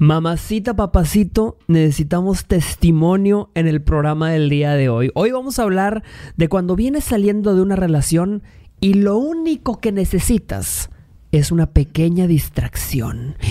Mamacita, papacito, necesitamos testimonio en el programa del día de hoy. Hoy vamos a hablar de cuando vienes saliendo de una relación y lo único que necesitas es una pequeña distracción.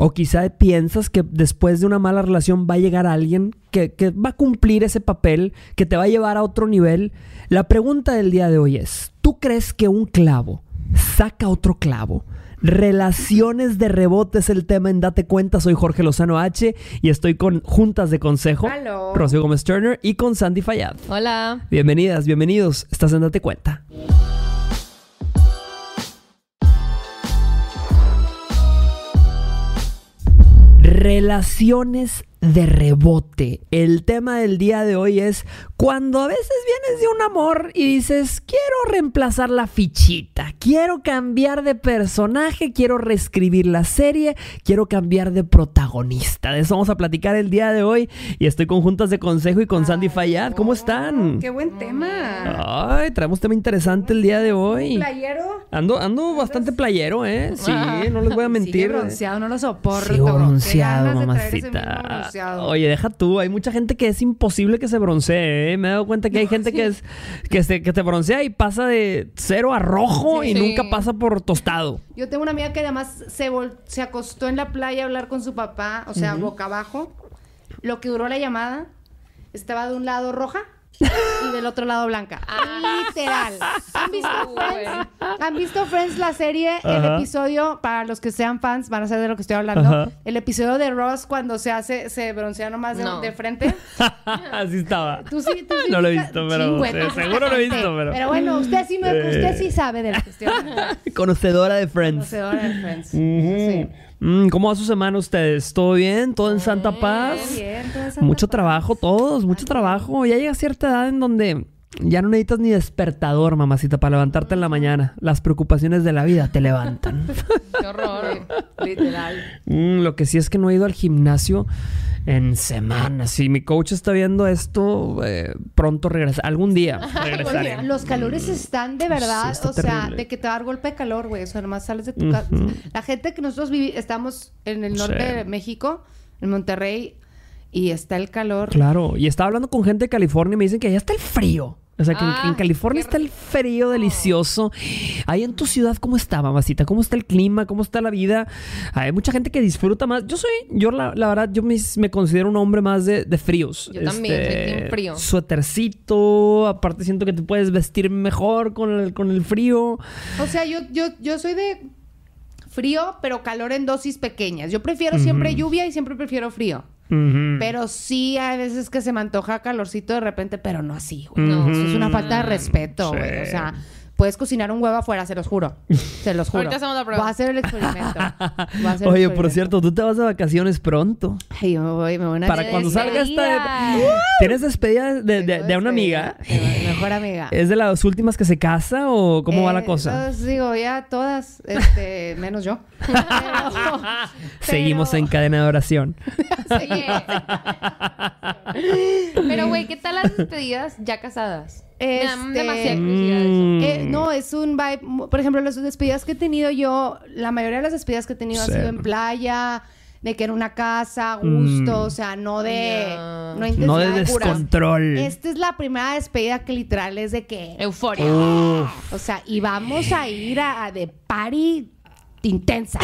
O quizá piensas que después de una mala relación va a llegar alguien que, que, va a cumplir ese papel, que te va a llevar a otro nivel. La pregunta del día de hoy es, ¿tú crees que un clavo saca otro clavo? Relaciones de rebote es el tema en Date Cuenta. Soy Jorge Lozano H y estoy con Juntas de Consejo. Hello. Rocío Gómez Turner y con Sandy Fayad. Hola. Bienvenidas, bienvenidos. Estás en Date Cuenta. Relaciones de rebote. El tema del día de hoy es cuando a veces vienes de un amor y dices, quiero reemplazar la fichita, quiero cambiar de personaje, quiero reescribir la serie, quiero cambiar de protagonista. De eso vamos a platicar el día de hoy y estoy con Juntas de Consejo y con Sandy Fayad. ¿Cómo están? Qué buen tema. Ay, traemos tema interesante el día de hoy. ¿Playero? Ando, ando bastante playero, ¿eh? Sí, no les voy a mentir. Sigue bronceado, no lo soporto. Sigo bronceado, mamacita. Bronceado. Oye, deja tú. Hay mucha gente que es imposible que se broncee, ¿eh? Me he dado cuenta que hay gente que es que se, que te broncea y pasa de cero a rojo Sí. y nunca pasa por tostado. Yo tengo una amiga que además se, vol- se acostó en la playa a hablar con su papá, o sea, boca abajo. Lo que duró la llamada, estaba de un lado roja y del otro lado blanca. Literal. ¿Han visto Friends? ¿Han visto Friends la serie? El episodio, para los que sean fans, van a saber de lo que estoy hablando. Ajá. El episodio de Ross cuando se hace, se broncea nomás de, No. de frente. Así estaba. Tú sí, tú sí. No lo he visto, pero- sí, seguro lo he visto, pero- Pero bueno, usted sí, me, Eh. usted sí sabe de estoy hablando. Conocedora de Friends. Conocedora de Friends. Sí. Mm, ¿Cómo va su semana ustedes? ¿Todo bien? ¿Todo en Santa Paz? Todo bien, todo en Santa Mucho Paz. trabajo, todos, mucho trabajo. Ya llega cierta edad en donde ya no necesitas ni despertador, mamacita, para levantarte en la mañana. Las preocupaciones de la vida te levantan. Qué horror. Literal. Mm, lo que sí es que no he ido al gimnasio en semanas. Si mi coach está viendo esto, eh, pronto regresa. Algún día regresaré. Los calores están de verdad, Sí, o sea, de que te va a dar golpe de calor, güey. O sea, nomás sales de tu casa. La gente que nosotros estamos en el norte Sí. de México, en Monterrey, y está el calor. Claro, y estaba hablando con gente de California y me dicen que allá está el frío. O sea, que en- Ah, en, California está el frío delicioso. Ahí en tu ciudad, ¿cómo está, mamacita? ¿Cómo está el clima? ¿Cómo está la vida? Hay mucha gente que disfruta más. Yo soy, yo la, la verdad, yo me, me considero un hombre más de, de fríos. Este, Yo también, soy team frío. Suétercito, aparte siento que te puedes vestir mejor con el, con el frío. O sea, yo, yo, yo soy de frío, pero calor en dosis pequeñas. Yo prefiero siempre lluvia y siempre prefiero frío. Pero sí hay veces que se me antoja calorcito de repente, pero no así, güey. No. Eso es una falta de respeto, Sí. güey. O sea, puedes cocinar un huevo afuera, se los juro. Se los juro. Ahorita hacemos la prueba. Voy a hacer el experimento. Voy a hacer el Oye, por experimento. cierto, tú te vas de vacaciones pronto. Ay, yo me voy, me voy a una Para cuando salga esta... despedida. ¿Tienes despedida de, de- de una amiga? De mi mejor amiga. ¿Es de las últimas que se casa o cómo va la Eh, cosa? digo, ya todas, este, menos yo. Pero- Seguimos pero- en cadena de oración. Oye. Pero, güey, ¿qué tal las despedidas ya casadas? Me Este, demasiada curiosidad eso. Mm. Eh, no, es un vibe. Por ejemplo, las despedidas que he tenido yo, la mayoría de las despedidas que he tenido Sí. ha sido en playa, de que en una casa, a gusto, Mm. o sea, no de. Ya. No, No de descontrol. Esta es la primera despedida que literal es de que. Euforia. Uf. O sea, y vamos a ir a, a de party intensa.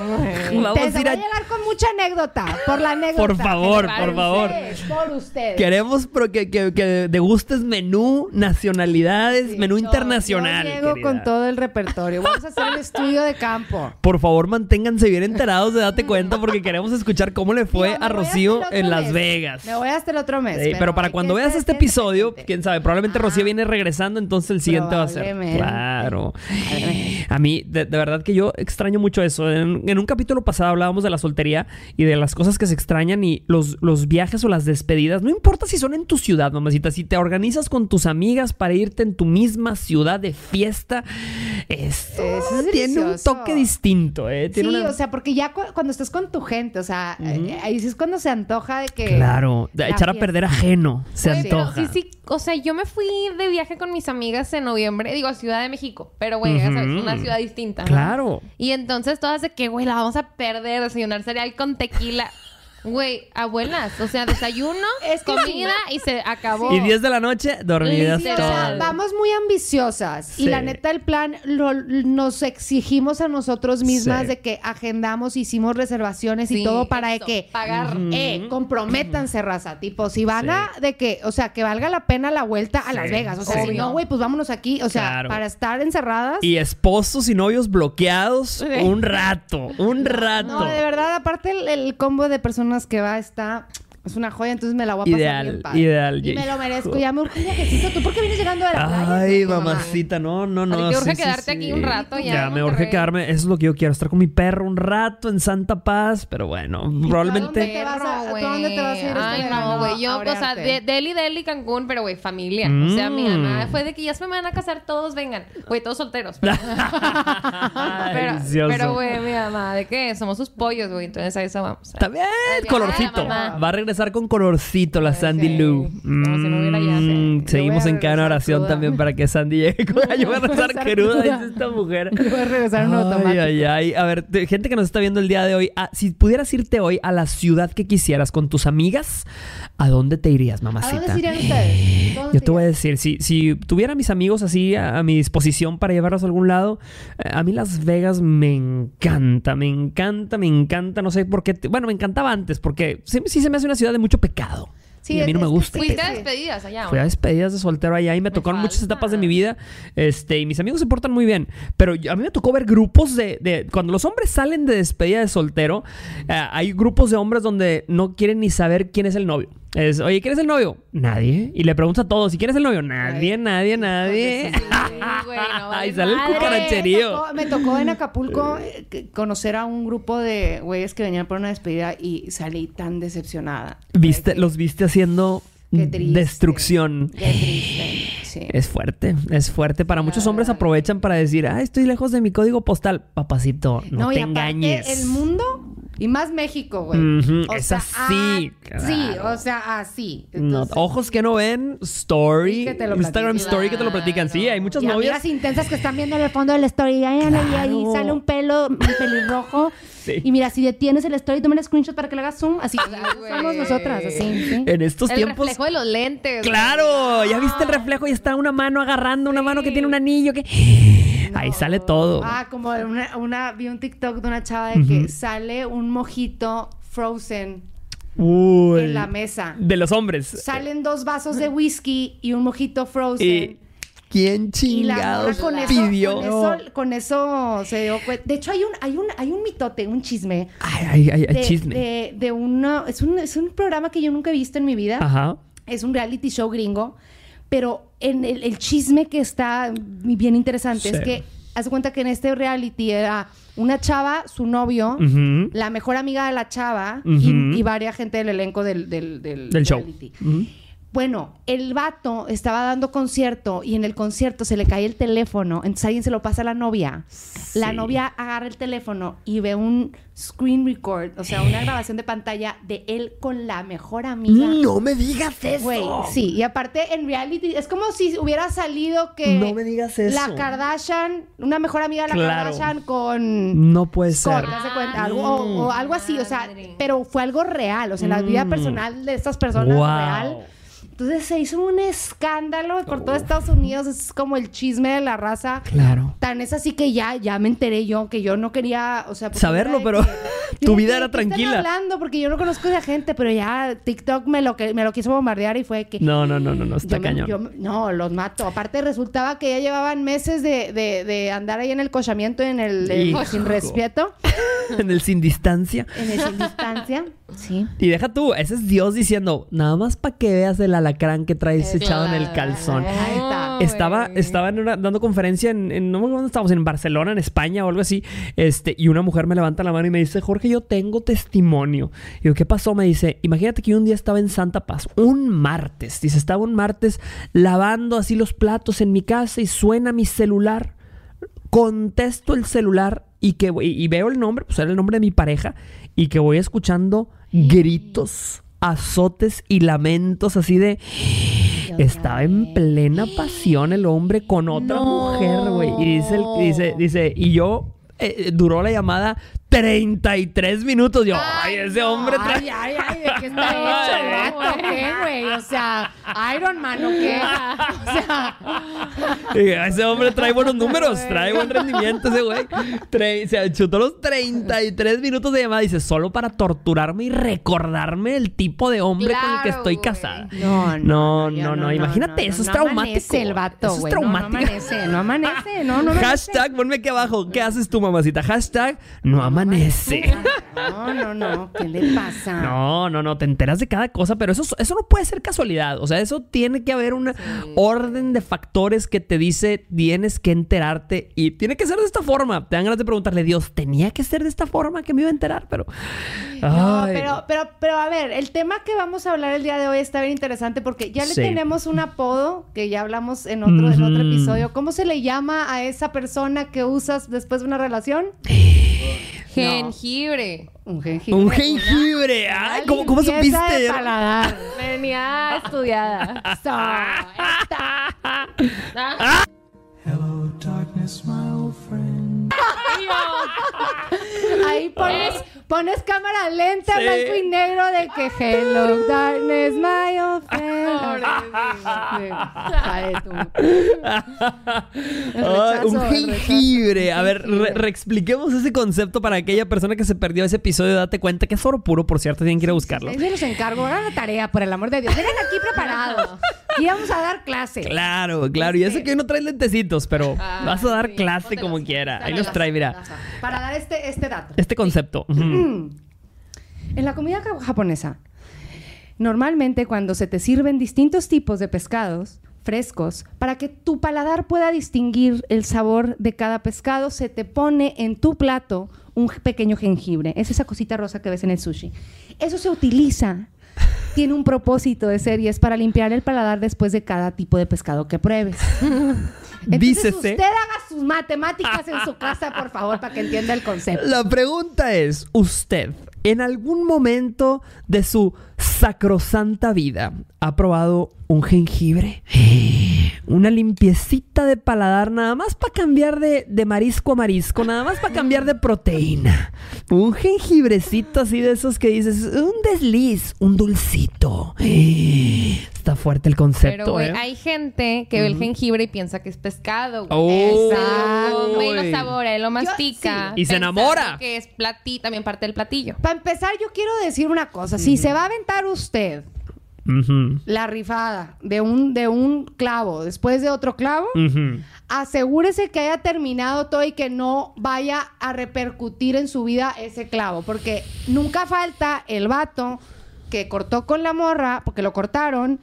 Vamos Intensa. a ir Voy a a... llegar con mucha anécdota. Por la anécdota. Por favor, por favor. Por ustedes. Queremos que, que, que degustes menú, nacionalidades, Sí, menú yo- internacional. Yo llego querida. con todo el repertorio. Vamos a hacer el estudio de campo. Por favor, manténganse bien enterados de Date Cuenta porque queremos escuchar cómo le fue a Rocío en Las. Vegas. Me voy hasta el otro mes. Sí, pero para cuando veas este episodio, quién sabe, probablemente Rocío viene regresando, entonces el siguiente va a ser. Claro. A mí, de, de verdad que yo extraño mucho eso. En, en un capítulo pasado hablábamos de la soltería y de las cosas que se extrañan y los, los viajes o las despedidas. No importa si son en tu ciudad, mamacita. Si te organizas con tus amigas para irte en tu misma ciudad de fiesta, Eso es tiene un toque distinto, ¿eh? Sí, una- o sea, porque ya cu- cuando estás con tu gente, o sea, eh, ahí sí es cuando se antoja de que... Claro, de echar a perder ajeno. Se pero antoja. sí, sí. O sea, yo me fui de viaje con mis amigas en noviembre, digo, a Ciudad de México. Pero, güey, ya sabes, Ujú. una ciudad distinta. ¿no? Claro. Y entonces todas de que, güey, la vamos a perder, desayunar cereal con tequila. Güey, abuelas, o sea, desayuno, Es que comida y se acabó. Y 10 de la noche, dormidas Sí, o sea, todas. vamos muy ambiciosas. Y la neta, el plan lo- nos exigimos a nosotros mismas Sí. de que agendamos, hicimos reservaciones y todo para eso, que pagar. eh, comprométanse, raza. Tipo, si van Sí. a, de que, o sea, que valga la pena la vuelta a Sí. Las Vegas. O sea, si no, güey, pues vámonos aquí. O sea, Claro. para estar encerradas. Y esposos y novios bloqueados un rato, un rato. No, de verdad, aparte el, el combo de personas que va está. Es una joya, entonces me la voy a pasar Ideal, bien padre. ideal, Y me lo merezco. Ya me urge un viajecito. ¿Tú por qué vienes llegando de la playa? Ay, mamacita, no, no, no. Te urge sí, sí, quedarte aquí un rato ya Ya, me urge quedarme. Eso es lo que yo quiero, estar con mi perro un rato en Santa Paz, pero bueno, dónde probablemente. te vas a- Perro, ¿a dónde te vas a ir este Ay, verano no, güey. Yo, o sea, de, Delhi, Delhi, Cancún, pero, güey, familia. O sea, mi Mm. mamá fue de que ya se me van a casar todos, vengan. Güey, todos solteros. Pero, pero, Delicioso. pero, güey, mi mamá, ¿de qué? Somos sus pollos, güey. Entonces a eso vamos. También, Ay, colorcito. Va a regresar con colorcito la Sandy Sí, Lou. como si no hubiera ya. Mm, Seguimos a en cada regresar oración cruda. también para que Sandy llegue. con- Yo voy a regresar regresar cruda, dice esta mujer. Voy a regresar en Ay, automático. ay, ay. A ver, te- gente que nos está viendo el día de hoy, ah, si pudieras irte hoy a la ciudad que quisieras con tus amigas, ¿a dónde te irías, ¿A mamacita? dónde se irían ustedes? ¿Dónde Yo te voy a decir, si, si tuviera mis amigos así a, a mi disposición para llevarlos a algún lado, eh, a mí Las Vegas me encanta, me encanta, me encanta, no sé por qué. te- bueno, me encantaba antes porque sí, sí se me hace una ciudad de mucho pecado. Sí, y a mí no me gusta. Fuiste a despedidas allá. Fui a despedidas de soltero allá y me, tocaron muchas etapas de mi vida. Este, y mis amigos se portan muy bien. Pero a mí me tocó ver grupos de. de- cuando los hombres salen de despedida de soltero, eh, hay grupos de hombres donde no quieren ni saber quién es el novio. Es, oye, ¿quién es el novio? Nadie. Y le preguntas a todos, ¿y quién es el novio? Nadie, nadie, nadie. Sí, güey, no vale Ay, sale el cucaracherío. Me tocó, me tocó en Acapulco eh, que- conocer a un grupo de güeyes que venían por una despedida y salí tan decepcionada. ¿Viste, Que- los viste haciendo Qué triste. destrucción. Qué triste. Sí. Es fuerte, es fuerte. Para muchos hombres aprovechan para decir, ah, estoy lejos de mi código postal. Papacito, no, te aparte, engañes. el mundo y más México, güey. O es sea, así, ah, Sí, claro. o sea, así. No, ojos que no ven, story, Y que te lo Instagram story que te lo platican. Sí, hay muchas y novias. amigas intensas que están viendo en el fondo del story. Y ahí, y ahí Claro. sale un pelo, un pelirrojo. Sí. Y mira, si detienes el story, toma el screenshot para que le hagas zoom. Así güey. somos nosotras, así. ¿sí? En estos El tiempos. reflejo de los lentes. Claro, ya viste el reflejo y está una mano agarrando una mano que tiene un anillo que ahí sale todo. Ah, como una, una, vi un TikTok de una chava de que sale un mojito frozen Uy. en la mesa. De los hombres. Salen dos vasos de whisky y un mojito frozen. ¿Quién chingados con eso, pidió? con eso, con eso se dio cuenta. De hecho, hay un, hay un, hay un mitote, un chisme. Ay, ay, ay, ay, De, chisme. de, de una, es un, es un programa que yo nunca he visto en mi vida. Ajá. Es un reality show gringo. Pero en el, el chisme que está bien interesante es que haz cuenta que en este reality era una chava, su novio, la mejor amiga de la chava y, y varias gente del elenco del, del, del, Del show. reality. Ujú. Bueno, el vato estaba dando concierto y en el concierto se le cae el teléfono, entonces alguien se lo pasa a la novia. La novia agarra el teléfono y ve un screen record, o sea, una grabación de pantalla de él con la mejor amiga. No me digas eso. Güey, sí, y aparte en reality es como si hubiera salido que No me digas eso. la Kardashian, una mejor amiga de la Claro. Kardashian con No puede ser. Haz de cuenta, algo, o, o algo así, o sea, Madre. pero fue algo real, o sea, la vida Mm. personal de estas personas Wow. real. Entonces se hizo un escándalo por todo Estados Unidos, es como el chisme de la raza. Claro. Tan es así que ya, ya me enteré yo que yo no quería, o sea, Saberlo, pero que- tu vida era ¿qué están tranquila. hablando porque yo no conozco a esa gente, pero ya TikTok me lo que me lo quiso bombardear y fue que No, no, no, no, no, está yo me- cañón. yo no, los mato. Aparte resultaba que ya llevaban meses de, de, de andar ahí en el cochamiento en el, sin respeto, en el sin distancia. en el sin distancia. Sí. Y deja tú, ese es Dios diciendo, nada más para que veas el alacrán que traes echado en el calzón. Ahí está. Estaba, estaba en una- dando conferencia en, en- no me acuerdo dónde estábamos, en Barcelona, en España o algo así. Este, y una mujer me levanta la mano y me dice, Jorge, yo tengo testimonio. Y yo, ¿qué pasó? Me dice, imagínate que yo un día estaba en Santa Paz, un martes. Dice, estaba un martes lavando así los platos en mi casa y suena mi celular. contesto el celular y que y veo el nombre, pues era el nombre de mi pareja, y que voy escuchando gritos, azotes y lamentos así de. Estaba en plena pasión el hombre con otra No. mujer, güey. Y dice, el- dice, dice, y yo eh, duró la llamada 33 minutos. Yo, ay, ese hombre trae. Ay, ay, ay, ¿de qué está hecho vato? ¿Qué, güey? O sea, Iron Man, ¿o qué? O sea, Ese hombre trae buenos números, trae buen rendimiento ese güey. Tre- Se chutó los 33 minutos de llamada. Dice, solo para torturarme y recordarme el tipo de hombre con el que estoy güey. casada. no, No, ya no, no, imagínate, eso es no traumático. amanece el vato, Eso es güey. No, no traumático. amanece, no amanece, no, no amanece. Hashtag, ponme aquí abajo. ¿Qué haces tú, mamacita? Hashtag, no amanece. No, no, no, ¿qué le pasa? No, no, no, te enteras de cada cosa, pero eso, eso no puede ser casualidad. O sea, eso tiene que haber una orden de factores que te dice tienes que enterarte y tiene que ser de esta forma. Te dan ganas de preguntarle, Dios, tenía que ser de esta forma que me iba a enterar, pero. No, Ay. pero, pero, pero a ver, el tema que vamos a hablar el día de hoy está bien interesante porque ya le Sí. tenemos un apodo que ya hablamos en otro, en otro episodio. ¿Cómo se le llama a esa persona que usas después de una relación? Jengibre. Un jengibre. Un jengibre. Una Ay, ¿cómo, cómo supiste? de paladar. Venía estudiada. Ah, Hello, darkness, my old friend. Ahí pones, pones cámara lenta, Sí. blanco y negro de que hello, darkness, my. Sí. El Ay, un jengibre. A ver, re- reexpliquemos ese concepto para aquella persona que se perdió ese episodio. Date cuenta que es oro puro, por cierto, tienen que ir a buscarlo. Se los encargo. Hagan la tarea, por el amor de Dios. Vengan aquí preparados. Y vamos a dar clase. Claro, claro. Y eso Sí. que hoy no trae lentecitos, pero Ah, vas a dar sí, clase póntelos. como quiera. Ahí los trae, mira. Para dar este, este dato. Este concepto. Mm. En la comida ja- japonesa, normalmente cuando se te sirven distintos tipos de pescados frescos, para que tu paladar pueda distinguir el sabor de cada pescado, se te pone en tu plato un pequeño jengibre. Es esa cosita rosa que ves en el sushi. Eso se utiliza. Tiene un propósito de ser y es para limpiar el paladar después de cada tipo de pescado que pruebes. Entonces, Dícese. usted haga sus matemáticas en su casa, por favor, para que entienda el concepto. La pregunta es, ¿usted en algún momento de su sacrosanta vida ha probado un jengibre? Una limpiecita de paladar nada más para cambiar de, de marisco a marisco, nada más para cambiar de proteína. Un jengibrecito así de esos que dices, un desliz, un dulcito. Está fuerte el concepto, Pero, güey, ¿eh? hay gente que ve el jengibre y piensa que es pescado, güey. Oh, Exacto. Lo güey. saborea, y lo mastica. sí. Y se enamora. Que es platí, también parte del platillo. Para empezar, yo quiero decir una cosa. Si se va a aventar usted La rifada de un, de un clavo después de otro clavo, asegúrese que haya terminado todo y que no vaya a repercutir en su vida ese clavo. Porque nunca falta el vato que cortó con la morra, porque lo cortaron,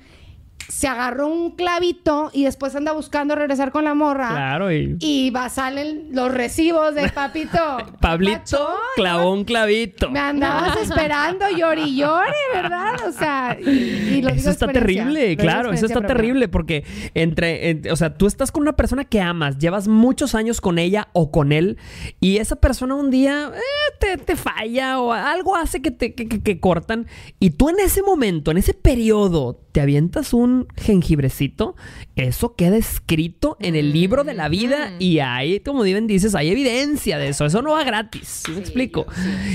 se agarró un clavito y después anda buscando regresar con la morra. Claro, y... Y va, salen los recibos de papito. Pablito Pacho, clavó un clavito. Me andabas esperando llori y llore, ¿verdad? O sea, y, y lo digo Eso está. Lo terrible, claro, eso está propia. terrible porque entre, en- o sea, tú estás con una persona que amas, llevas muchos años con ella o con él y esa persona un día eh, te, te falla o algo hace que te que, que- que cortan y tú en ese momento, en ese periodo, te avientas un jengibrecito, eso queda escrito en el libro de la vida y hay, como bien dices, hay evidencia de eso, eso no va gratis, ¿sí me explico?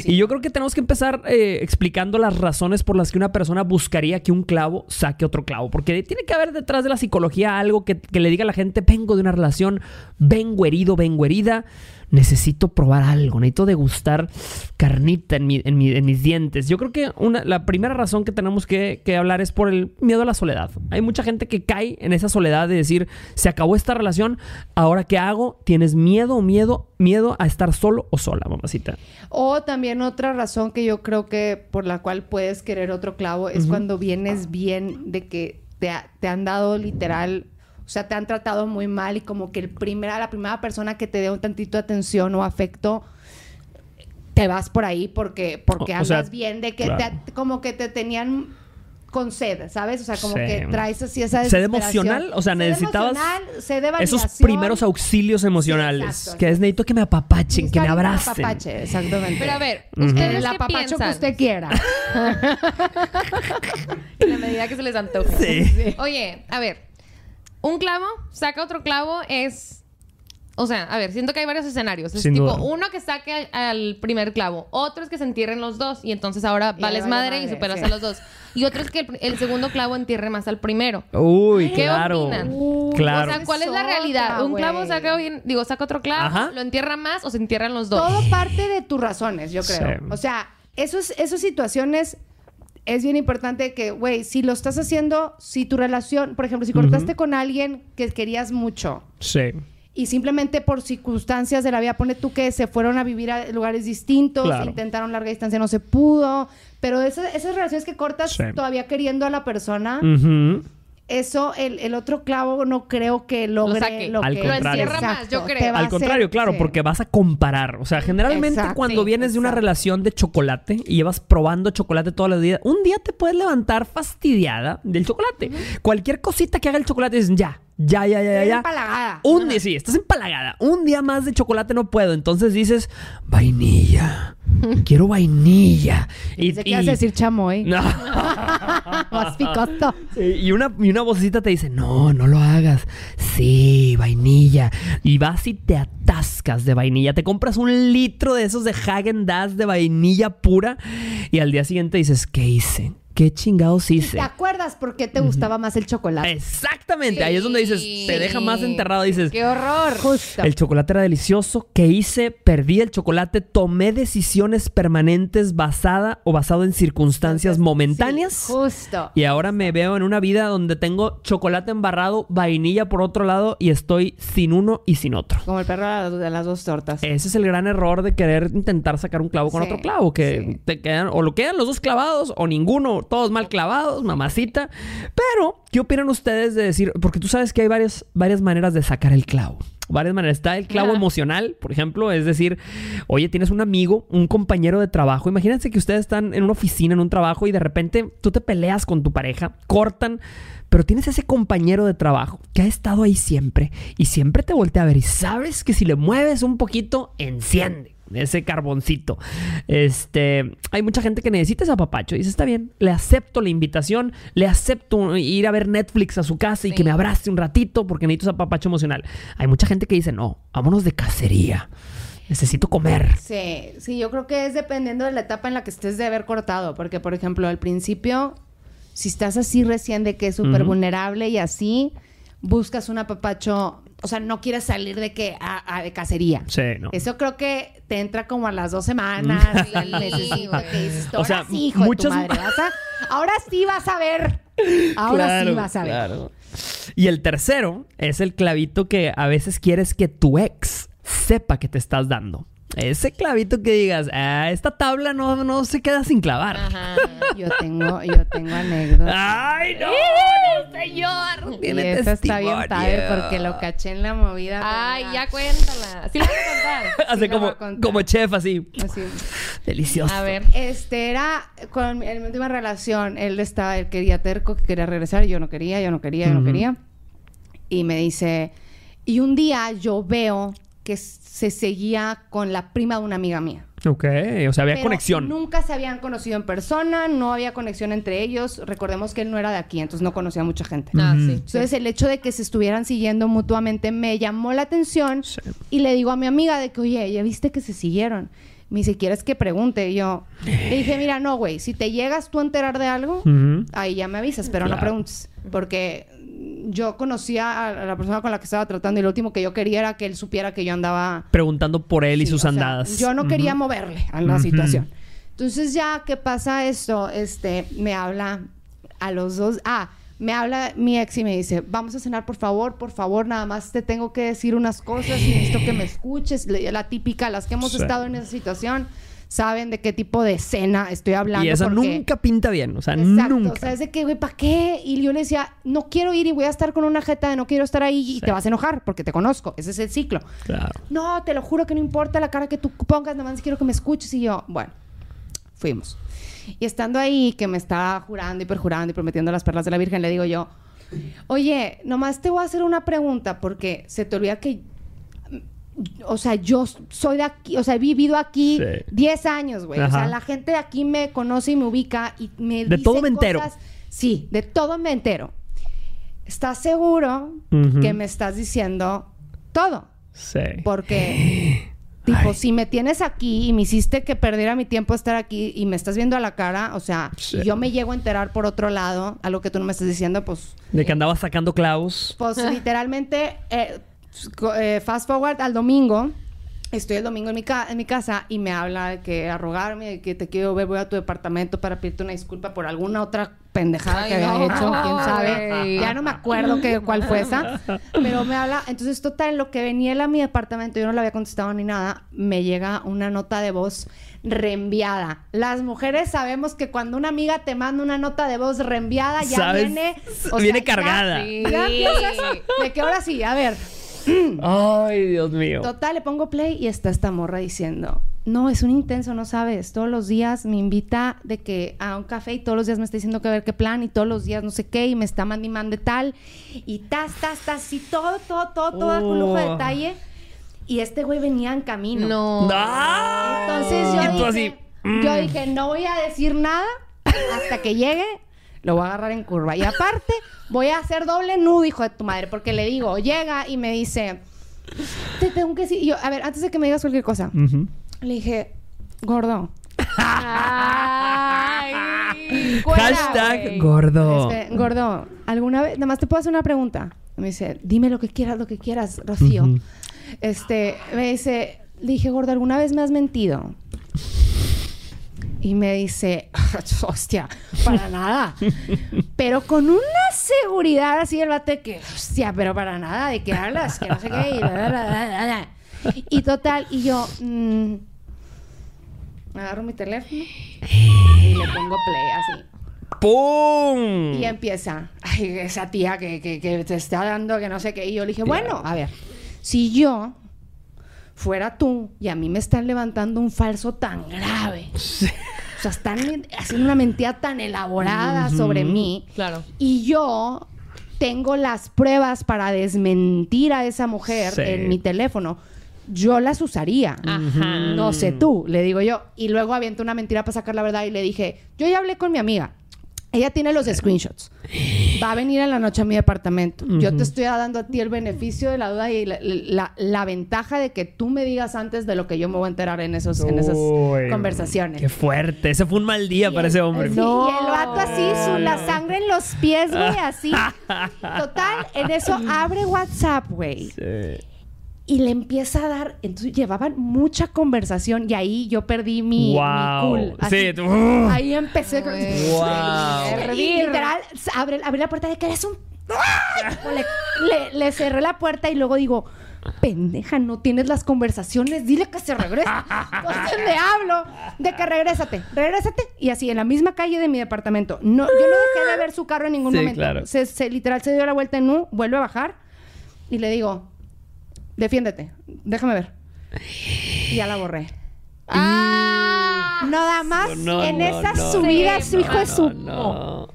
Y yo creo que tenemos que empezar eh, explicando las razones por las que una persona buscaría que un clavo saque otro clavo. Porque tiene que haber detrás de la psicología algo que, que le diga a la gente, vengo de una relación, vengo herido, vengo herida, necesito probar algo, necesito degustar carnita en, mi- en mi- en mis dientes. Yo creo que una, la primera razón que tenemos que, que hablar es por el miedo a la soledad. Hay mucha gente que cae en esa soledad de decir, se acabó esta relación, ahora qué hago? ¿Tienes miedo o miedo, miedo a estar solo o sola, mamacita? O también otra razón que yo creo que por la cual puedes querer otro clavo es cuando vienes bien de que te, ha- te han dado literal, sea, te han tratado muy mal y como que el primera, la primera persona que te dé un tantito de atención o afecto te vas por ahí porque porque O- o sea, bien de que claro. te- como que te tenían con sed, ¿sabes? O sea, como Sí. que traes así esa Sed emocional, o sea, Sed necesitabas emocional, sed de Esos primeros auxilios emocionales. Sí, que es necesito que me apapachen, que me Buscar un abracen. apapache, exactamente. Pero a ver, El ¿ustedes qué apapacho que usted quiera. En la medida que se les antoje. Sí. Oye, a ver. Un clavo, saca otro clavo, es... O sea, a ver, siento que hay varios escenarios. Es Sin tipo, duda. uno que saque al, al primer clavo, otro es que se entierren los dos y entonces ahora Y vales vale madre, y madre, superas sí. a los dos. Y otro es que el, el segundo clavo entierre más al primero. Uy, ¿Qué claro. opinan? Uy, claro. O sea, ¿cuál es la realidad? ¿Un clavo saca bien, digo, saca otro clavo, Ajá. lo entierra más o se entierran los dos? Todo parte de tus razones, yo creo. Sí. O sea, esos, esas situaciones es bien importante que, güey, si lo estás haciendo, si tu relación, por ejemplo, si cortaste con alguien que querías mucho Sí. y simplemente por circunstancias de la vida, pone tú que se fueron a vivir a lugares distintos, Claro. intentaron larga distancia, no se pudo, pero esas, esas relaciones que cortas Sí. todavía queriendo a la persona. Eso, el, el otro clavo no creo que logre saque. lo Al que... contrario. Lo encierra más, yo creo. Al hacer- contrario, claro, sí. porque vas a comparar. O sea, generalmente Exacto, cuando sí, vienes de una relación de chocolate y llevas probando chocolate todos los días, un día te puedes levantar fastidiada del chocolate. Cualquier cosita que haga el chocolate dices, ya, ya, ya, ya, ya. Ya. empalagada. Un día, sí, estás empalagada. Un día más de chocolate no puedo. Entonces dices, vainilla. Quiero vainilla. Que ibas a decir chamoy. No. Más picoso. Y, una, y una vocecita te dice, no, no lo hagas. Sí, vainilla. Y vas y te atascas de vainilla. Te compras un litro de esos de Hagen Dazs de vainilla pura. Y al día siguiente dices, ¿qué hice? ¿Qué chingados hice? ¿Te acuerdas por qué te gustaba más el chocolate? Exactamente. Ahí es donde dices, te deja más enterrado. Dices, ¡Qué horror! Justo. el chocolate era delicioso. ¿Qué hice? Perdí el chocolate. Tomé decisiones permanentes basada o basado en circunstancias momentáneas. Sí, justo. Y ahora me veo en una vida donde tengo chocolate embarrado, vainilla por otro lado y estoy sin uno y sin otro. Como el perro de las- dos tortas. Ese es el gran error de querer intentar sacar un clavo con Sí, otro clavo, que te quedan o lo quedan los dos clavados o ninguno, todos mal clavados, mamacita. Pero, ¿qué opinan ustedes de decir? Porque tú sabes que hay varias, varias maneras de sacar el clavo. Varias maneras. Está el clavo emocional, por ejemplo, es decir, oye, tienes un amigo, un compañero de trabajo. Imagínense que ustedes están en una oficina, en un trabajo, y de repente tú te peleas con tu pareja, cortan, pero tienes ese compañero de trabajo que ha estado ahí siempre y siempre te voltea a ver y sabes que si le mueves un poquito, enciende ese carboncito. Este, hay mucha gente que necesita ese apapacho. Y dice, está bien, le acepto la invitación, le acepto ir a ver Netflix a su casa y Sí. que me abrace un ratito porque necesito ese apapacho emocional. Hay mucha gente que dice, no, vámonos de cacería. Necesito comer. Sí, sí, yo creo que es dependiendo de la etapa en la que estés de haber cortado. Porque, por ejemplo, al principio, si estás así recién de que es súper vulnerable y así, buscas un apapacho. O sea, no quieres salir de que a, a- de cacería. Sí, no. Eso creo que te entra como a las dos semanas. Sí, al mesecito güey. que dices, O ahora sea, sí, hijo muchas- de tu madre. vas a- ahora sí vas a ver. Ahora sí vas a ver. claro. Y el tercero es el clavito que a veces quieres que tu ex sepa que te estás dando. Ese clavito que digas, ah, esta tabla no, no se queda sin clavar. Ajá. Yo tengo, yo tengo anécdotas. ¡Ay, no! ¡No, señor! Y Tiene esta está bien padre porque lo caché en la movida. Ay, ya cuéntala. Sí la voy a contar. Hace Sí, como, como chef así. Así. Delicioso. A ver. Este era con mi, en mi última relación. Él estaba, él quería terco, que quería regresar. Yo no quería, yo no quería, yo no quería. Y me dice, y un día yo veo que se seguía con la prima de una amiga mía. Ok, o sea, había Pero conexión. Nunca se habían conocido en persona, no había conexión entre ellos. Recordemos que él no era de aquí, entonces no conocía a mucha gente. Ah, sí. Entonces el hecho de que se estuvieran siguiendo mutuamente me llamó la atención Sí. y le digo a mi amiga de que, oye, ya viste que se siguieron. Me dice, ¿quieres que pregunte? Y yo le dije, mira, no, güey, si te llegas tú a enterar de algo, ahí ya me avisas, pero no preguntes. Porque yo conocía a la persona con la que estaba tratando y lo último que yo quería era que él supiera que yo andaba... Preguntando por él y sus sea, andadas. yo no quería moverle a la Ujú. situación. Entonces ya que pasa esto, este, me habla a los dos, ah, me habla mi ex y me dice, vamos a cenar por favor, por favor, nada más te tengo que decir unas cosas y necesito que me escuches, la, la típica, las que hemos Sí. estado en esa situación saben de qué tipo de cena estoy hablando. Y eso porque- nunca pinta bien. O sea, Exacto, nunca. o sea, es de que, güey, ¿para qué? Y yo le decía, no quiero ir y voy a estar con una jeta de no quiero estar ahí y Sí. te vas a enojar porque te conozco. Ese es el ciclo. Claro. No, te lo juro que no importa la cara que tú pongas, nada más quiero que me escuches. Y yo, bueno, fuimos. Y estando ahí, que me estaba jurando y perjurando y prometiendo las perlas de la Virgen, le digo yo, oye, nomás te voy a hacer una pregunta porque se te olvida que, o sea, yo soy de aquí, o sea, he vivido aquí Sí. 10 años, güey. O sea, la gente de aquí me conoce y me ubica y me De dice todo me entero. cosas- Sí, de todo me entero. ¿Estás seguro Ujú. que me estás diciendo todo? Sí. Porque, tipo, Ay. si me tienes aquí y me hiciste que perdiera mi tiempo estar aquí y me estás viendo a la cara, o sea, Sí. y yo me llego a enterar por otro lado a lo que tú no me estás diciendo, pues, De que andaba sacando clavos. pues literalmente, eh, fast forward al domingo. Estoy el domingo en mi, ca- en mi casa y me habla de que a rogarme, de que te quiero ver, voy a tu departamento para pedirte una disculpa por alguna otra pendejada Ay, que había no, hecho, quién sabe. Ya no me acuerdo que, cuál fue esa. Pero me habla, entonces total, en lo que venía él a mi departamento, yo no le había contestado ni nada, me llega una nota de voz reenviada. Las mujeres sabemos que cuando una amiga te manda una nota de voz reenviada, ya ¿Sabes? viene... Viene ya- cargada. Sí. ya de que ahora sí, a ver. Ay, Dios mío. Total, le pongo play y está esta morra diciendo, no, es un intenso, no sabes. Todos los días me invita de que a un café y todos los días me está diciendo que a ver qué plan y todos los días no sé qué y me está mandando y mande tal y tas, tas, tas y todo, todo, todo, todo con lujo de Oh. detalle. Y este güey venía en camino. No. ¡Ah! Entonces yo dije, así, mm. yo dije, no voy a decir nada hasta que llegue, lo voy a agarrar en curva. Y aparte, voy a hacer doble nudo, hijo de tu madre, porque le digo, llega y me dice, te tengo que decir, y yo, a ver, antes de que me digas cualquier cosa, le dije, gordo, Ay, Hashtag gordo. este, gordo, ¿alguna vez, nada más te puedo hacer una pregunta? Me dice, dime lo que quieras, lo que quieras, Rocío. Este, me dice, le dije, gordo, ¿alguna vez me has mentido? Y me dice, hostia, para nada. Pero con una seguridad así el bate que, hostia, pero para nada, ¿de qué hablas? Que no sé qué. Y, la, la, la, la, la, la. Y total, y yo, mm, agarro mi teléfono y le pongo play así. ¡Pum! Y empieza, ay, esa tía que, que, que te está dando que no sé qué. Y yo le dije, bueno, a ver, si yo fuera tú y a mí me están levantando un falso tan grave, o sea, están haciendo una mentira tan elaborada sobre mí, Claro. y yo tengo las pruebas para desmentir a esa mujer Sí. en mi teléfono, yo las usaría. Ajá. No sé tú, le digo yo. Y luego aviento una mentira para sacar la verdad y le dije, yo ya hablé con mi amiga. Ella tiene los screenshots. Va a venir en la noche a mi departamento. Yo te estoy dando a ti el beneficio de la duda y la, la- la ventaja de que tú me digas antes de lo que yo me voy a enterar en, esos, en esas conversaciones. Qué fuerte. Ese fue un mal día Y para el- ese hombre. sí, y el vato así, su, la sangre en los pies, güey, así. Total, en eso abre WhatsApp, güey. Sí. Y le empieza a dar. Entonces llevaban mucha conversación y ahí yo perdí mi, mi Wow. cool. Así, Sí, tú- ¡uh! Ahí empecé. con- Wow. Y literal, abre, abrí la puerta de que eres un. Le, le- le cerré la puerta y luego digo. Pendeja, no tienes las conversaciones, dile que se regrese. Entonces le hablo de que regrésate, regrésate. Y así, en la misma calle de mi departamento. No, yo no dejé de ver su carro en ningún Sí, momento. claro. Se, se- literal se dio la vuelta en U, vuelve a bajar y le digo, defiéndete, déjame ver. Y ya la borré. Ah. Nada más No, en no, esa no, subida no, su hijo de su...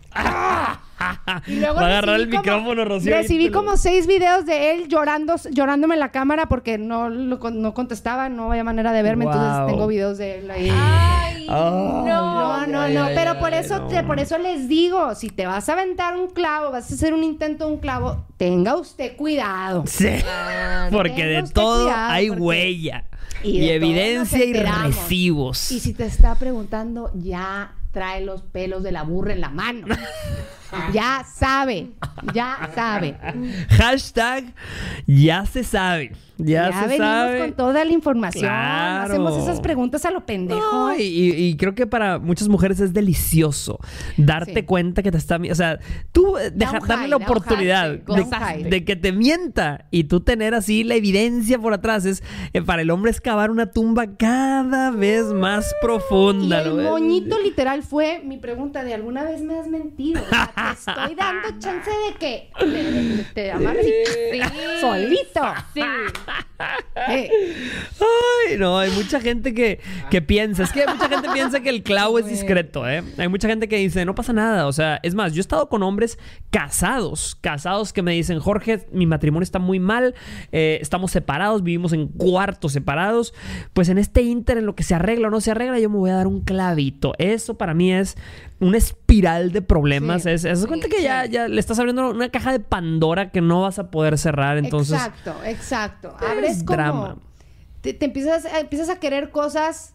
No. Y luego Va a agarrar el como- micrófono, Rocío. Recibí lo- como seis videos de él llorando, llorándome en la cámara porque no, lo no contestaba, no había manera de verme, Wow. entonces tengo videos de él ahí. Ay, No, no, ay, no, ay, pero ay, por eso, no. te- por eso les digo, si te vas a aventar un clavo, vas a hacer un intento de un clavo, tenga usted cuidado. Sí. Porque Tenga de todo cuidado, hay porque- huella. y evidencia y recibos. Y si te está preguntando, ya trae los pelos de la burra en la mano. ya sabe, ya sabe. Hashtag ya se sabe. Ya, Ya, se venimos sabe. con toda la información. Claro. Hacemos esas preguntas a lo pendejo. No, y, y- y creo que para muchas mujeres es delicioso darte Sí. cuenta que te está... O sea, tú eh, deja- high, la da un oportunidad high, de, que te mienta y tú tener así la evidencia por atrás. Es, eh, para el hombre es cavar una tumba cada vez más Y profunda. el ¿lo ves? moñito literal fue mi pregunta de ¿alguna vez me has mentido? O sea, te estoy dando chance de que te, te amarres y- solito. Sí. Eh, Ay, no, hay mucha gente que, que piensa, es que hay mucha gente piensa que el clavo es discreto, ¿eh? Hay mucha gente que dice, no pasa nada, o sea, es más, yo he estado con hombres casados, casados que me dicen, Jorge, mi matrimonio está muy mal, eh, estamos separados, vivimos en cuartos separados, pues en este inter, en lo que se arregla o no se arregla, yo me voy a dar un clavito. Eso para mí es una espiral de problemas, Sí, es, es sí, cuenta que ya, sí. ya le estás abriendo una caja de Pandora que no vas a poder cerrar, entonces... exacto, exacto. Abres Es como drama. Te, te empiezas, empiezas a querer cosas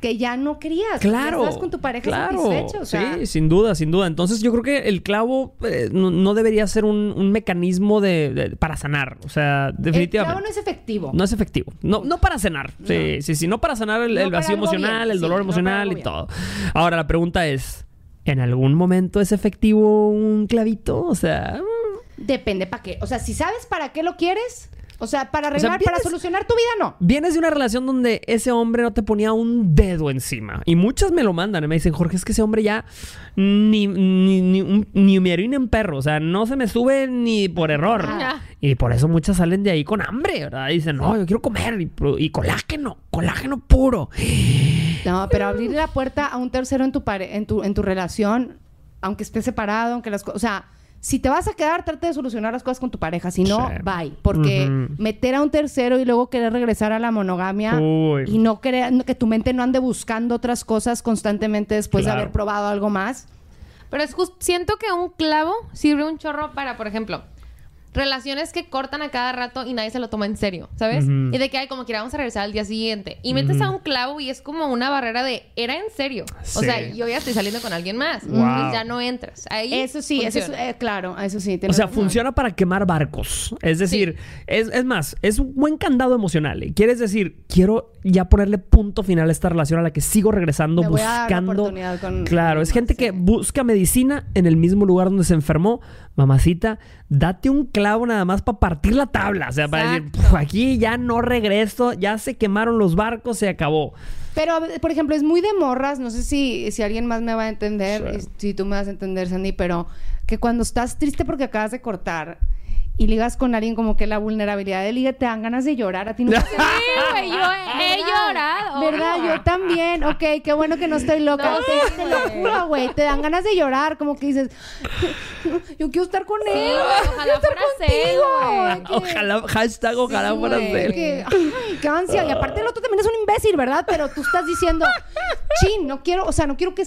que ya no querías. Claro. Estás con tu pareja claro. satisfecho. O sea, sí, sin duda, sin duda. Entonces yo creo que el clavo eh, no, no debería ser un, un mecanismo de, de- para sanar. O sea, el definitivamente. clavo no es efectivo. No es efectivo. No, no para sanar. Sí, sí, sí. No para sanar el, el vacío emocional, bien, el dolor emocional y todo. Ahora, la pregunta es: ¿en algún momento es efectivo un clavito? O sea. Depende para qué. O sea, si sabes para qué lo quieres, o sea, para sea, arreglar, para solucionar tu vida, no. Vienes de una relación donde ese hombre no te ponía un dedo encima. Y muchas me lo mandan y me dicen, Jorge, es que ese hombre ya ni, ni, ni, ni me orina en perro. O sea, no se me sube ni por error. Ah. Y por eso muchas salen de ahí con hambre, ¿verdad? Y dicen, no, yo quiero comer. Y colágeno, colágeno puro. No, pero abrir la puerta a un tercero en tu pare- en tu, en tu relación, aunque estés separado, aunque las cosas. O sea, si te vas a quedar, trata de solucionar las cosas con tu pareja. Si no, Sí. bye. Porque meter a un tercero y luego querer regresar a la monogamia Uy. y no querer que tu mente no ande buscando otras cosas constantemente después Claro. de haber probado algo más. Pero es justo, siento que un clavo sirve un chorro para, por ejemplo, relaciones que cortan a cada rato y nadie se lo toma en serio, ¿sabes? Y de que, ay, como quiera, vamos a regresar al día siguiente. Y metes a un clavo y es como una barrera de, era en serio. O Sí. sea, yo ya estoy saliendo con alguien más. Wow. Y ya no entras. Ahí Eso sí, eso es, eh, claro, eso sí. O sea, funciona para quemar barcos. Es decir, es, es más, es un buen candado emocional. Quieres decir, quiero ya ponerle punto final a esta relación a la que sigo regresando Me voy a dar la buscando. oportunidad con- claro, es gente sí. que busca medicina en el mismo lugar donde se enfermó. Mamacita, date un clavo nada más para partir la tabla. O sea, para decir, Exacto. "Puf, aquí ya no regreso, ya se quemaron los barcos, se acabó. Pero, por ejemplo, es muy de morras, no sé si, si alguien más me va a entender, Sí. si tú me vas a entender, Sandy, pero que cuando estás triste porque acabas de cortar y ligas con alguien como que la vulnerabilidad del ligue te dan ganas de llorar, a ti no te Sí, güey, yo llorado. ¿Verdad? Yo también. Ok, qué bueno que no estoy loca. No, te, sí, te lo güey. juro, güey. Te dan ganas de llorar, como que dices, yo quiero estar con él. ojalá quiero estar fuera él, Ojalá, hashtag, ojalá Sí, fuera ser. que- ay, qué ansia. Y aparte el otro también es un imbécil, ¿verdad? Pero tú estás diciendo, chin, no quiero, o sea, no quiero que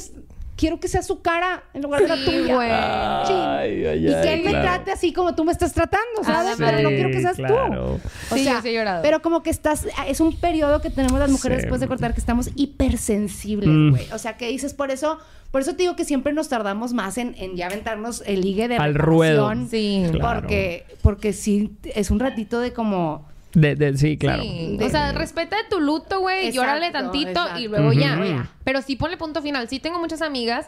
quiero que sea su cara en lugar de la Sí, tuya. güey. Ay, ay, y que él me trate así como tú me estás tratando, ¿sabes? Sí, pero no quiero que seas claro. tú. Sí, yo sí he llorado. Pero como que estás, es un periodo que tenemos las mujeres Sí. después de cortar que estamos hipersensibles, Mm. güey. O sea, que dices, por eso, por eso te digo que siempre nos tardamos más en, en ya aventarnos el ligue de Al ruedo. Sí. Claro. Porque, porque sí, es un ratito de como... De, de- sí, claro. Sí. De- O sea, respeta tu luto, güey. Llórale tantito exacto. y luego ya. Pero sí ponle punto final. Sí tengo muchas amigas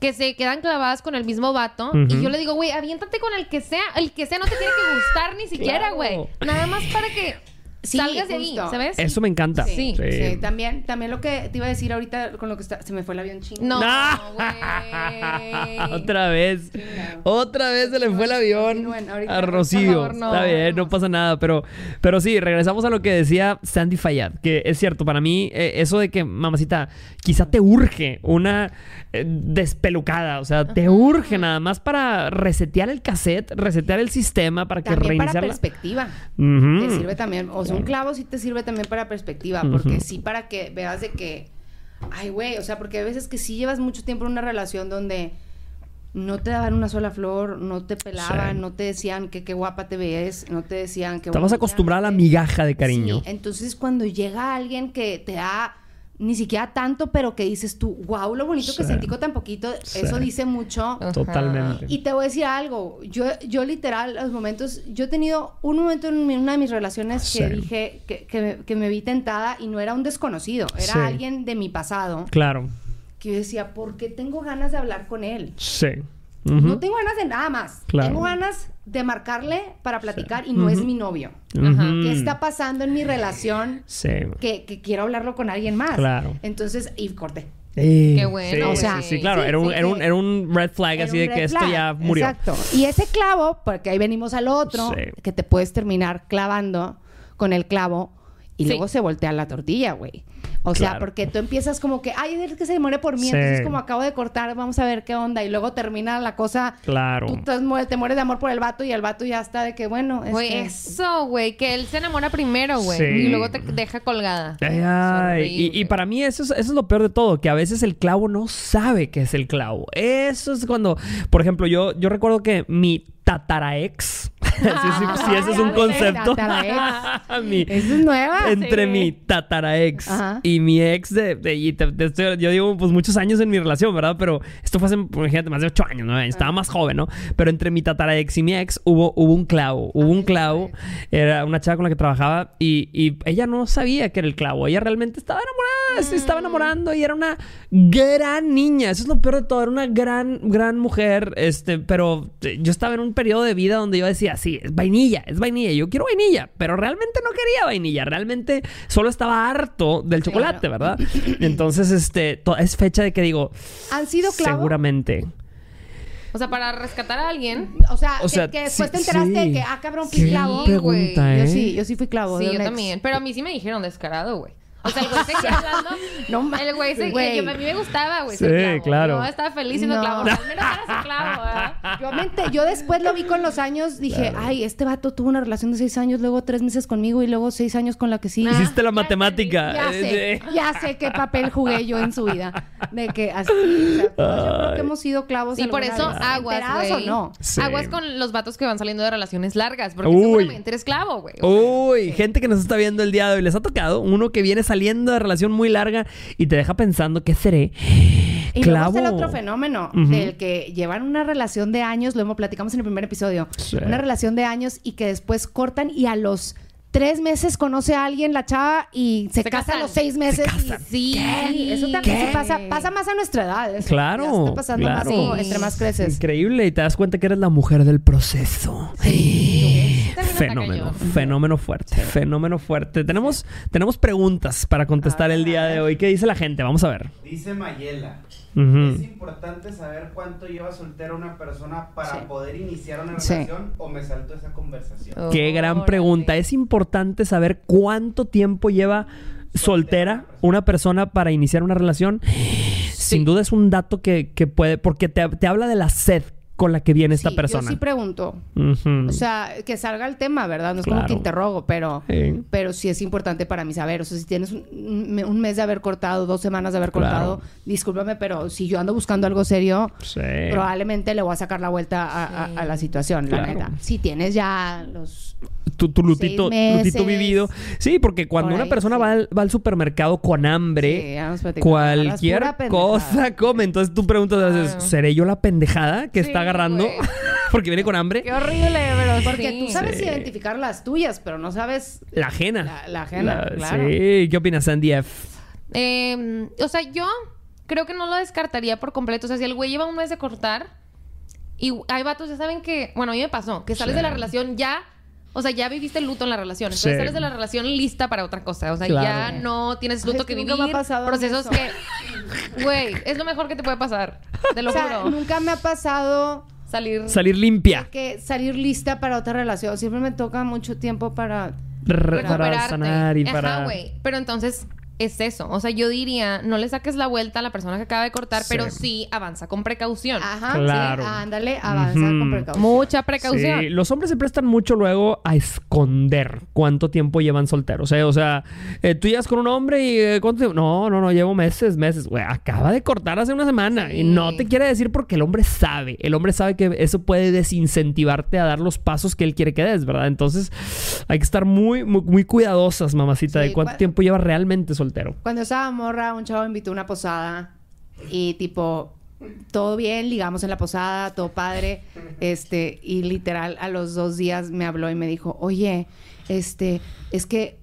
que se quedan clavadas con el mismo vato. Y yo le digo, güey, aviéntate con el que sea. El que sea no te tiene que gustar ni siquiera, Claro. güey. Nada más para que Sí, salgas de ahí. ¿sabes? Eso me encanta. Sí. Sí, también, también lo que te iba a decir ahorita con lo que está, se me fue el avión chino. No, güey. Otra vez. Otra vez se le fue el avión a Rocío. favor, no. Está bien, no pasa nada. Pero, pero sí, regresamos a lo que decía Sandy Fayad. Que es cierto, para mí, eh, eso de que, mamacita, quizá te urge una eh, despelucada. O sea, te urge nada más para resetear el cassette, resetear el sistema, para que También para reiniciar la- perspectiva. Ujú. Te sirve también, o sea, un clavo sí te sirve también para perspectiva, porque sí para que veas de que, ay, güey, o sea, porque hay veces que sí llevas mucho tiempo en una relación donde no te daban una sola flor, no te pelaban, Sí. no te decían que qué guapa te ves, no te decían que... Estabas acostumbrada a la migaja de cariño. Sí, entonces cuando llega alguien que te da ni siquiera tanto, pero que dices tú, wow, lo bonito que sentí con tan poquito, Sí. eso dice mucho. Ajá. Totalmente. Y te voy a decir algo, yo, yo literal, los momentos, yo he tenido un momento en mi- una de mis relaciones que Sí. dije que, que me- que me vi tentada y no era un desconocido, era Sí. alguien de mi pasado, Claro. que yo decía, ¿por qué tengo ganas de hablar con él? Sí. No tengo ganas de nada más, Claro. tengo ganas de marcarle para platicar y no es mi novio. Ajá. Ujú. ¿Qué está pasando en mi relación? Sí. Que, que quiero hablarlo con alguien más. Claro. Entonces, y corté. Sí, Qué bueno, sí, o sea, sí, sí, claro, sí, era, un, sí, era, un, era un red flag Era así de que red esto flag. ya murió. Exacto. Y ese clavo, porque ahí venimos al otro, Sí. que te puedes terminar clavando con el clavo y Sí. luego se voltea la tortilla, güey. O sea, Claro. porque tú empiezas como que, ay, es que se muere por mí, Sí. entonces como acabo de cortar, vamos a ver qué onda. Y luego termina la cosa, Claro. tú te, mueres, te mueres de amor por el vato y el vato ya está de que, bueno, Güey, este, eso, güey. Que él se enamora primero, güey. Sí. Y luego te deja colgada. Ay, ay, y, para mí eso es, eso es lo peor de todo, que a veces el clavo no sabe que es el clavo. Eso es cuando, por ejemplo, yo, yo recuerdo que mi tataraex, si, si- si ese es un concepto, mi- es nueva. entre sí. mi tataraex Ajá. y mi ex de, de- y te- te estoy- yo digo pues muchos años en mi relación, ¿verdad? Pero esto fue hace, imagínate, más de ocho años, ¿no? Estaba más joven, ¿no? Pero entre mi tataraex y mi ex hubo, hubo un clavo, hubo un clavo, era una chava con la que trabajaba y, y ella no sabía que era el clavo, ella realmente estaba enamorada, se estaba enamorando y era una gran niña, eso es lo peor de todo, era una gran, gran mujer, este, pero yo estaba en un periodo de vida donde yo decía, sí, es vainilla, es vainilla, yo quiero vainilla, pero realmente no quería vainilla, realmente solo estaba harto del chocolate, ¿verdad? Entonces, este, es fecha de que digo, ¿Han sido clavos? seguramente. O sea, para rescatar a alguien. O sea, O que- sea, que, después sí, te enteraste sí. de que, ah, cabrón, fui Qué clavo. pregunta, ¿eh? Yo sí, yo sí fui clavo. Sí, yo ex. también. Pero a mí sí me dijeron descarado, güey. O sea, el güey seguía hablando. No El güey seguía. Güey. yo- A mí me gustaba, güey. Sí, clavo. claro. Yo estaba feliz siendo No. clavo. O sea, al menos era su clavo, ¿verdad? Yo, después lo vi con los años, dije, ay, este vato tuvo una relación de seis años, luego tres meses conmigo y luego seis años con la que sí. Hiciste la ya matemática. Ya sé, ya sé qué papel jugué yo en su vida. De que así, o sea, todos yo creo que hemos sido clavos. Sí, por eso vez. aguas, ¿Enterados güey. o no? Sí. Aguas con los vatos que van saliendo de relaciones largas. Porque Uy. seguramente eres clavo, güey. Uy, gente que nos está viendo el día de hoy, les ha tocado uno que viene saliendo de relación muy larga y te deja pensando, ¿qué seré? Y luego está el otro fenómeno Ujú. del que llevan una relación de años, lo hemos platicamos en el primer episodio, Sí. una relación de años y que después cortan y a los tres meses conoce a alguien la chava y se, Se casa a los seis meses. y- Sí. Eso también ¿Qué? sí pasa, pasa más a nuestra edad. eso. Claro, Ya está pasando más claro. como entre más creces. Increíble, y te das cuenta que eres la mujer del proceso. Está Fenómeno, fenómeno fuerte, fenómeno fuerte. Tenemos, tenemos preguntas para contestar el día de hoy. ¿Qué dice la gente? Vamos a ver. Dice Mayela. Ujú. Es importante saber cuánto lleva soltera una persona para Sí. poder iniciar una Sí. relación o me salto esa conversación. Oh. Qué gran Órale. pregunta. Es importante saber cuánto tiempo lleva soltera una persona para iniciar una relación. Sin duda es un dato que, que puede, porque te, te habla de la sed con la que viene esta Sí, persona. Yo sí pregunto. O sea, que salga el tema, ¿verdad? No es como que interrogo, pero, Sí. pero sí es importante para mí saber. O sea, si tienes un, mes de haber cortado, dos semanas de haber cortado, Claro. discúlpame, pero si yo ando buscando algo serio, Sí. probablemente le voy a sacar la vuelta a, a- a la situación, la neta. Si tienes ya los... tu, tu lutito, Seis lutito meses. vivido. Sí, porque cuando Por una ahí, persona sí. va, al, va al supermercado con hambre, cualquier cosa come. Entonces tú preguntas, Claro. ¿seré yo la pendejada que Sí, está agarrando? güey. porque viene con hambre. Qué horrible, pero Porque sí. tú sabes Sí. identificar las tuyas, pero no sabes... La ajena. La- la ajena, La- claro. Sí, ¿qué opinas, Sandy F? Eh, o sea, yo creo que no lo descartaría por completo. O sea, si el güey lleva un mes de cortar y hay vatos, ya saben que, bueno, a mí me pasó, que sales Sí. de la relación ya, o sea, ya viviste el luto en la relación. Entonces Sí. sales de la relación lista para otra cosa. O sea, Claro. ya no tienes luto que que vivir. nunca me ha pasado procesos eso. que, güey, es lo mejor que te puede pasar. Te lo O sea, juro. nunca me ha pasado Salir. Salir limpia. que salir lista para otra relación. Siempre me toca mucho tiempo para... Re- para sanar y Ajá, para... güey. Pero entonces es eso. O sea, yo diría, no le saques la vuelta a la persona que acaba de cortar, Sí. pero sí avanza con precaución. Ajá, Claro. sí, ándale, avanza con precaución. Mucha precaución. Sí, los hombres se prestan mucho luego a esconder cuánto tiempo llevan solteros. ¿eh? O sea, eh, tú llegas con un hombre y eh, ¿cuánto tiempo? No, no, no, llevo meses, meses. Güey, acaba de cortar hace una semana. Sí. Y no te quiere decir porque el hombre sabe. El hombre sabe que eso puede desincentivarte a dar los pasos que él quiere que des, ¿verdad? Entonces, hay que estar muy, muy, muy cuidadosas, mamacita, Sí, de cuánto tiempo lleva realmente soltero. Cuando estaba morra, un chavo invitó a una posada y tipo, todo bien, ligamos en la posada, todo padre, este, y literal a los dos días me habló y me dijo, oye, este, es que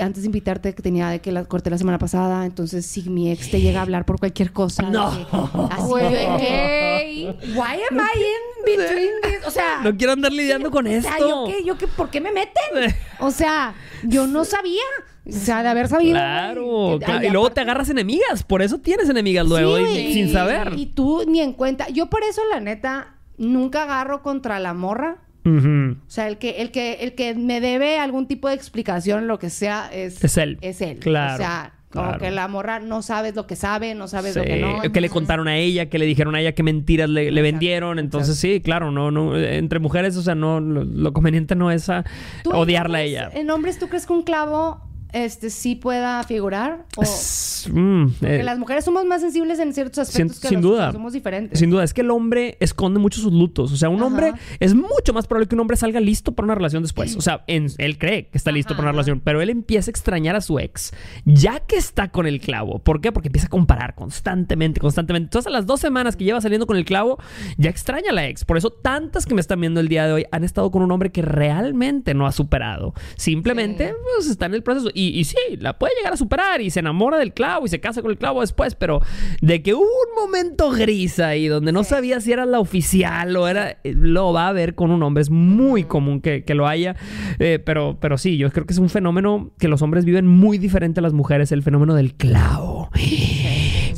antes de invitarte que tenía de que la corté la semana pasada, entonces si mi ex te llega a hablar por cualquier cosa, de No. que- así de que, why am I in between this? O sea, No quiero andar lidiando con o esto. sea, ¿yo qué? ¿Yo qué? ¿Por qué me meten? O sea, yo no sabía. O sea, de haber sabido. Claro, claro. Y luego te agarras enemigas. Por eso tienes enemigas luego, Sí, y- güey. sin saber. Y tú ni en cuenta. Yo por eso, la neta, nunca agarro contra la morra. O sea, el que, el que, el que me debe algún tipo de explicación, lo que sea, es, Es él. Es él. Claro, O sea, como claro. que la morra no sabes lo que sabe, no sabes Sí, lo que no. que le entonces- contaron a ella, que le dijeron a ella qué mentiras le, le vendieron. Entonces, sí, claro, no, no, entre mujeres, o sea, no, lo, lo conveniente no es a ¿Tú en odiarla a ella. ¿En hombres tú crees que un clavo este, sí pueda figurar? O, mm, porque eh, las mujeres somos más sensibles en ciertos aspectos Sin- que sin los duda. somos diferentes. Sin duda, es que el hombre esconde mucho sus lutos. O sea, un Ajá. hombre es mucho más probable que un hombre salga listo para una relación después. O sea, en- él cree que está listo para una relación, pero él empieza a extrañar a su ex ya que está con el clavo. ¿Por qué? Porque empieza a comparar constantemente, constantemente. Entonces, a las dos semanas que lleva saliendo con el clavo, ya extraña a la ex. Por eso, tantas que me están viendo el día de hoy han estado con un hombre que realmente no ha superado. Simplemente, pues, está en el proceso. Y, y sí, la puede llegar a superar y se enamora del clavo y se casa con el clavo después, pero de que hubo un momento gris ahí donde no sabía si era la oficial o era. eh, Lo va a ver con un hombre. Es muy común que, que lo haya. Eh, pero, pero sí, yo creo que es un fenómeno que los hombres viven muy diferente a las mujeres, el fenómeno del clavo.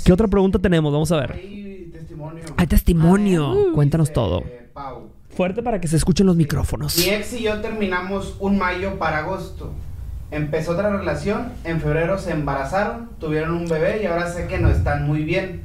¿Qué otra pregunta tenemos? Vamos a ver. Hay testimonio. Hay testimonio. Cuéntanos Dice, todo. Pau. Fuerte para que se escuchen los micrófonos. Mi ex y yo terminamos un mayo para agosto. Empezó otra relación, en febrero se embarazaron, tuvieron un bebé y ahora sé que no están muy bien.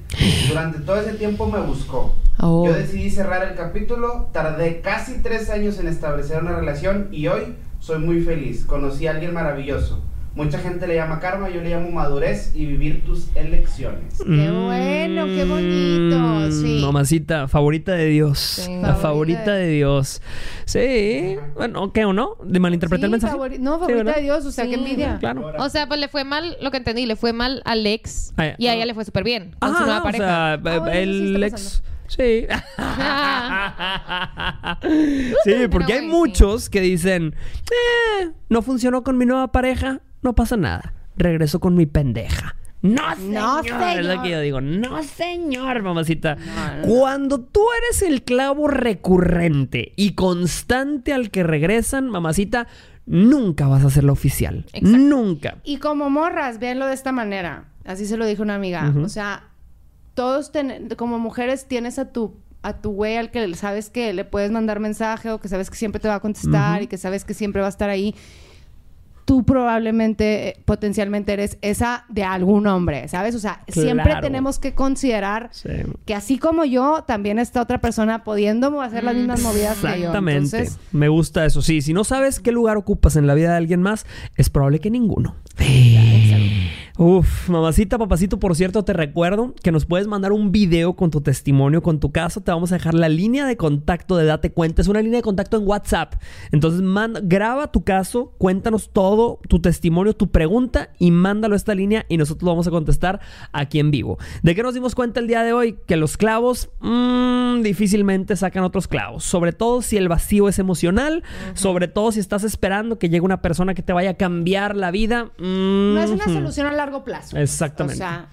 Durante todo ese tiempo me buscó. Oh. Yo decidí cerrar el capítulo, tardé casi tres años en establecer una relación y hoy soy muy feliz. Conocí a alguien maravilloso. Mucha gente le llama karma, yo le llamo madurez y vivir tus elecciones. Qué bueno, qué bonito, sí. Mm, Mamacita, favorita de Dios. Sí. La Favorita favorita de- de Dios. Sí. Bueno, ¿qué o no? ¿De malinterpretar el Sí, mensaje? favori- no, Sí, favorita de Dios, o sea, Sí, qué envidia. Claro. O sea, pues le fue mal, lo que entendí, le fue mal al ex Ah, y a ella le fue súper bien con su Ajá, nueva o pareja. sea, Ah, sí el ex. Sí. sí, porque hay sí. muchos que dicen, eh, no funcionó con mi nueva pareja, no pasa nada. Regreso con mi pendeja. No, No, señor. Es lo señor. que yo digo. No, señor, mamacita. No, no. Cuando tú eres el clavo recurrente y constante al que regresan, mamacita, nunca vas a la oficial. Exacto. Nunca. Y como morras, véanlo de esta manera. Así se lo dijo una amiga. O sea, todos ten- como mujeres tienes a tu a tu güey al que sabes que le puedes mandar mensaje o que sabes que siempre te va a contestar y que sabes que siempre va a estar ahí. Tú probablemente, eh, potencialmente eres esa de algún hombre, ¿sabes? O sea, siempre tenemos que considerar Sí. que así como yo, también está otra persona pudiendo hacer las mismas movidas que yo. Exactamente. Me gusta eso. Sí, si no sabes qué lugar ocupas en la vida de alguien más, es probable que ninguno. Uf, mamacita, papacito, por cierto, te recuerdo que nos puedes mandar un video con tu testimonio, con tu caso. Te vamos a dejar la línea de contacto de Date Cuenta. Es una línea de contacto en WhatsApp. Entonces, manda, graba tu caso, cuéntanos todo, tu testimonio, tu pregunta y mándalo a esta línea y nosotros lo vamos a contestar aquí en vivo. ¿De qué nos dimos cuenta el día de hoy? Que los clavos mm, difícilmente sacan otros clavos. Sobre todo si el vacío es emocional, sobre todo si estás esperando que llegue una persona que te vaya a cambiar la vida. no es una solución a largo plazo. Exactamente. O sea,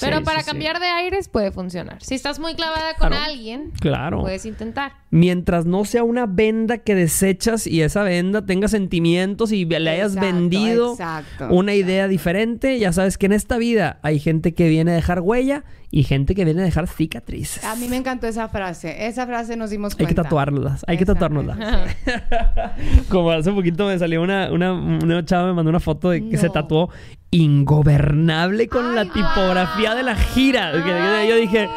Pero Sí, para sí, sí. cambiar de aires puede funcionar. Si estás muy clavada con Claro. alguien, Claro. puedes intentar. Mientras no sea una venda que desechas y esa venda tenga sentimientos y le hayas Exacto, vendido exacto, una idea diferente, ya sabes que en esta vida hay gente que viene a dejar huella y gente que viene a dejar cicatrices. A mí me encantó esa frase. Esa frase nos dimos Hay cuenta. que tatuárnoslas, hay que tatuárnoslas. Como hace poquito me salió una, una, una chava me mandó una foto de que se tatuó ingobernable con Ay, la tipografía de la gira. Yo dije,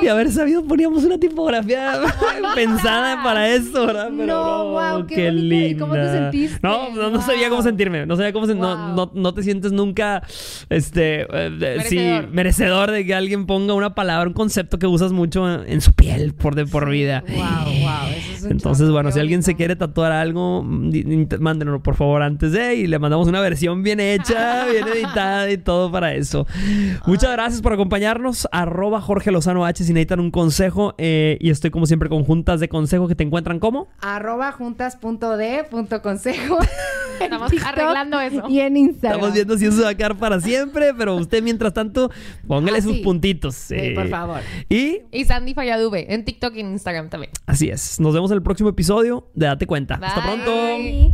de haber sabido poníamos una tipografía pensada para eso, ¿verdad? Pero No, guau, qué qué, linda. ¿Y cómo te sentiste? No, no, no sabía cómo sentirme. No sabía cómo sen- no, no, no te sientes nunca este eh, de- sí, Merecedor. merecedor de que alguien ponga una palabra, un concepto que usas mucho en, en su piel por de por vida. Wow, wow. Entonces, bueno, si alguien se quiere tatuar algo, mm, mándenlo por favor antes de y le mandamos una versión bien hecha, bien editada y todo para eso. Muchas gracias por acompañarnos. Arroba Jorge Lozano H si necesitan un consejo. eh, y estoy como siempre con juntas de consejo que te encuentran como. Arroba juntas.d.consejo. en Estamos arreglando eso. Y en Instagram. Estamos viendo si eso va a quedar para siempre, pero usted mientras tanto, póngale Ah, sus sí. puntitos. Sí, eh. por favor. Y Y Sandy Falladube en TikTok y en Instagram también. así es. Nos vemos en el próximo episodio de Date Cuenta. Hasta pronto. Bye.